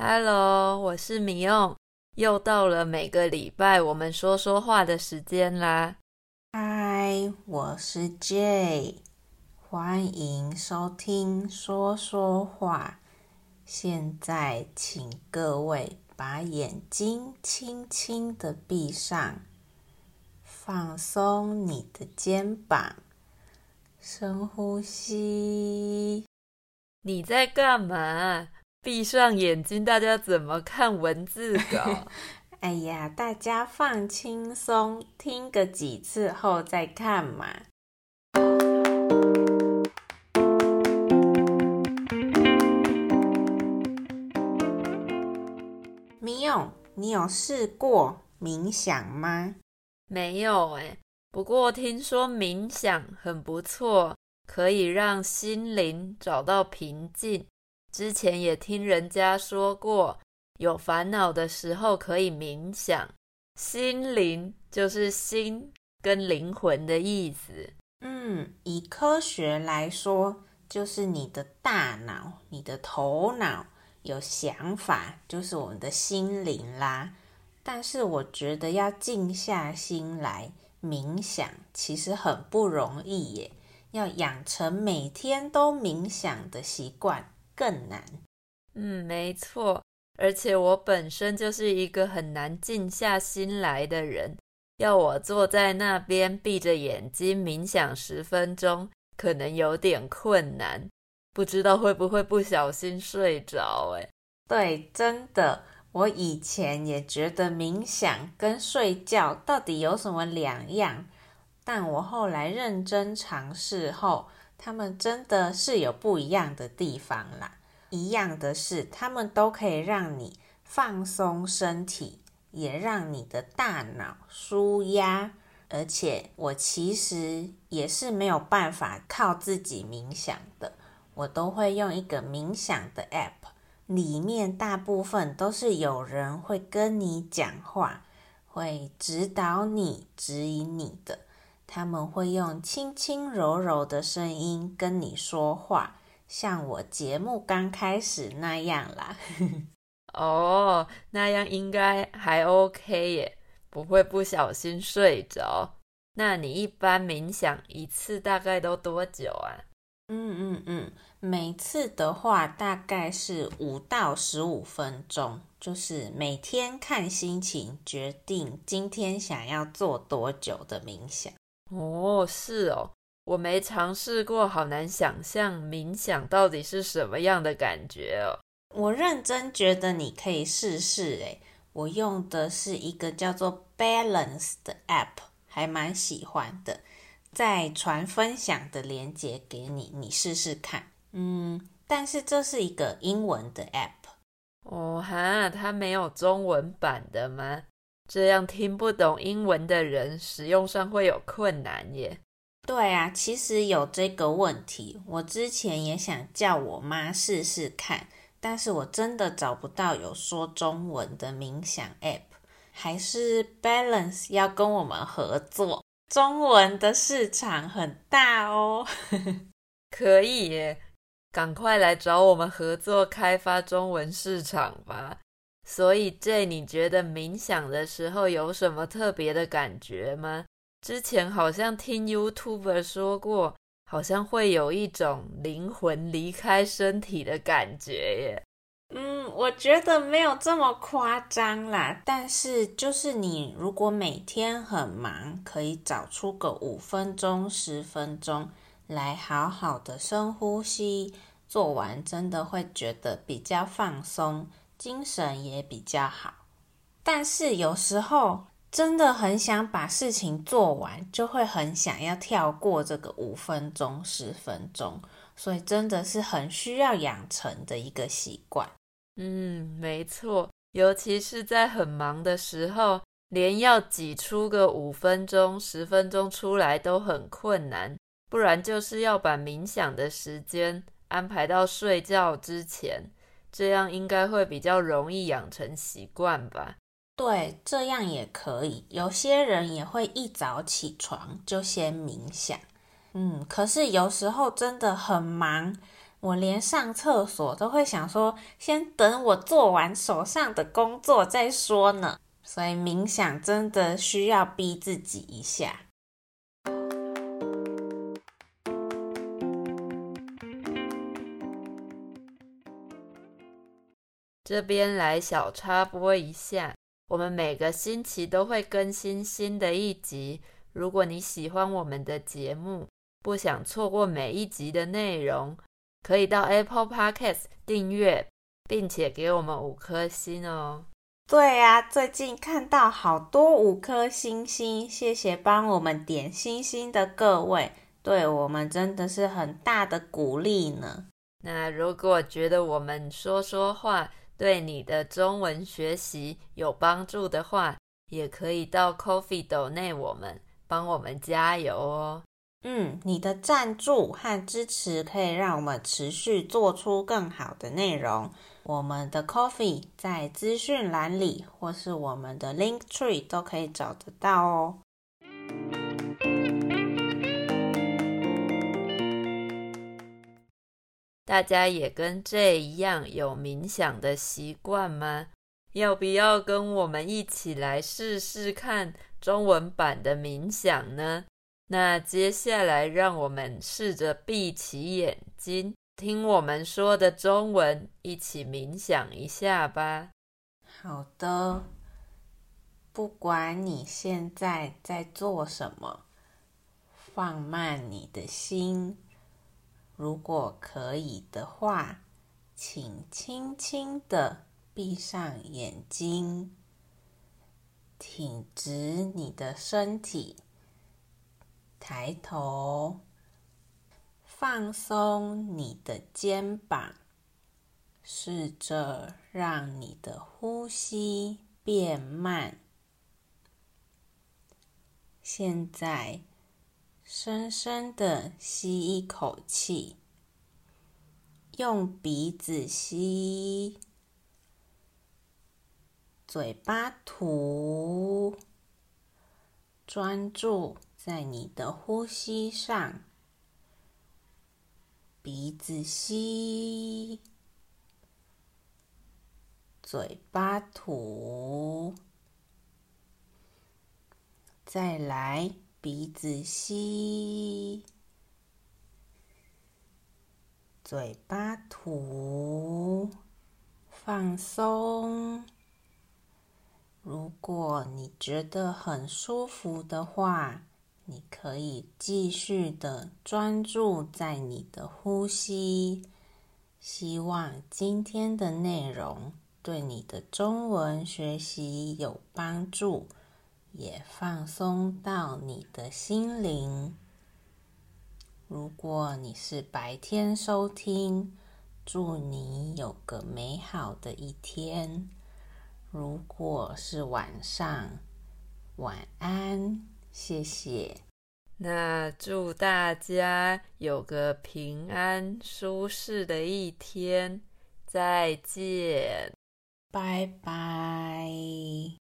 Hello，我是米用，又到了每个礼拜我们说说话的时间啦。Hi，我是 Jay，欢迎收听说说话。现在请各位把眼睛轻轻的闭上，放松你的肩膀，深呼吸。你在干嘛？闭上眼睛，大家怎么看文字稿？哎呀，大家放轻松，听个几次后再看嘛。米勇，你有试过冥想吗？没有哎，不过听说冥想很不错，可以让心灵找到平静。之前也听人家说过，有烦恼的时候可以冥想。心灵就是心跟灵魂的意思。嗯，以科学来说，就是你的大脑、你的头脑有想法，就是我们的心灵啦。但是我觉得要静下心来冥想，其实很不容易耶。要养成每天都冥想的习惯。更难，嗯，没错，而且我本身就是一个很难静下心来的人，要我坐在那边闭着眼睛冥想十分钟，可能有点困难，不知道会不会不小心睡着？哎，对，真的，我以前也觉得冥想跟睡觉到底有什么两样，但我后来认真尝试后。他们真的是有不一样的地方啦。一样的是，他们都可以让你放松身体，也让你的大脑舒压。而且，我其实也是没有办法靠自己冥想的，我都会用一个冥想的 app，里面大部分都是有人会跟你讲话，会指导你、指引你的。他们会用轻轻柔柔的声音跟你说话，像我节目刚开始那样啦。哦，那样应该还 OK 耶，不会不小心睡着。那你一般冥想一次大概都多久啊？嗯嗯嗯，每次的话大概是五到十五分钟，就是每天看心情决定今天想要做多久的冥想。哦，是哦，我没尝试过，好难想象冥想到底是什么样的感觉哦。我认真觉得你可以试试诶，我用的是一个叫做 Balance 的 App，还蛮喜欢的，再传分享的链接给你，你试试看。嗯，但是这是一个英文的 App。哦哈，它没有中文版的吗？这样听不懂英文的人使用上会有困难耶。对啊，其实有这个问题。我之前也想叫我妈试试看，但是我真的找不到有说中文的冥想 App。还是 Balance 要跟我们合作，中文的市场很大哦。可以耶，赶快来找我们合作开发中文市场吧。所以，J，你觉得冥想的时候有什么特别的感觉吗？之前好像听 YouTuber 说过，好像会有一种灵魂离开身体的感觉耶。嗯，我觉得没有这么夸张啦。但是，就是你如果每天很忙，可以找出个五分钟、十分钟来好好的深呼吸，做完真的会觉得比较放松。精神也比较好，但是有时候真的很想把事情做完，就会很想要跳过这个五分钟、十分钟，所以真的是很需要养成的一个习惯。嗯，没错，尤其是在很忙的时候，连要挤出个五分钟、十分钟出来都很困难，不然就是要把冥想的时间安排到睡觉之前。这样应该会比较容易养成习惯吧？对，这样也可以。有些人也会一早起床就先冥想。嗯，可是有时候真的很忙，我连上厕所都会想说，先等我做完手上的工作再说呢。所以冥想真的需要逼自己一下。这边来小插播一下，我们每个星期都会更新新的一集。如果你喜欢我们的节目，不想错过每一集的内容，可以到 Apple Podcast 订阅，并且给我们五颗星哦。对啊，最近看到好多五颗星星，谢谢帮我们点星星的各位，对我们真的是很大的鼓励呢。那如果觉得我们说说话对你的中文学习有帮助的话，也可以到 Coffee 斗内我们，帮我们加油哦。嗯，你的赞助和支持可以让我们持续做出更好的内容。我们的 Coffee 在资讯栏里，或是我们的 Link Tree 都可以找得到哦。大家也跟 J 一样有冥想的习惯吗？要不要跟我们一起来试试看中文版的冥想呢？那接下来，让我们试着闭起眼睛，听我们说的中文，一起冥想一下吧。好的，不管你现在在做什么，放慢你的心。如果可以的话，请轻轻的闭上眼睛，挺直你的身体。抬头，放松你的肩膀，试着让你的呼吸变慢。现在，深深的吸一口气，用鼻子吸，嘴巴吐，专注。在你的呼吸上，鼻子吸，嘴巴吐，再来鼻子吸，嘴巴吐，放松。如果你觉得很舒服的话，你可以继续的专注在你的呼吸。希望今天的内容对你的中文学习有帮助，也放松到你的心灵。如果你是白天收听，祝你有个美好的一天；如果是晚上，晚安。谢谢。那祝大家有个平安舒适的一天，再见，拜拜。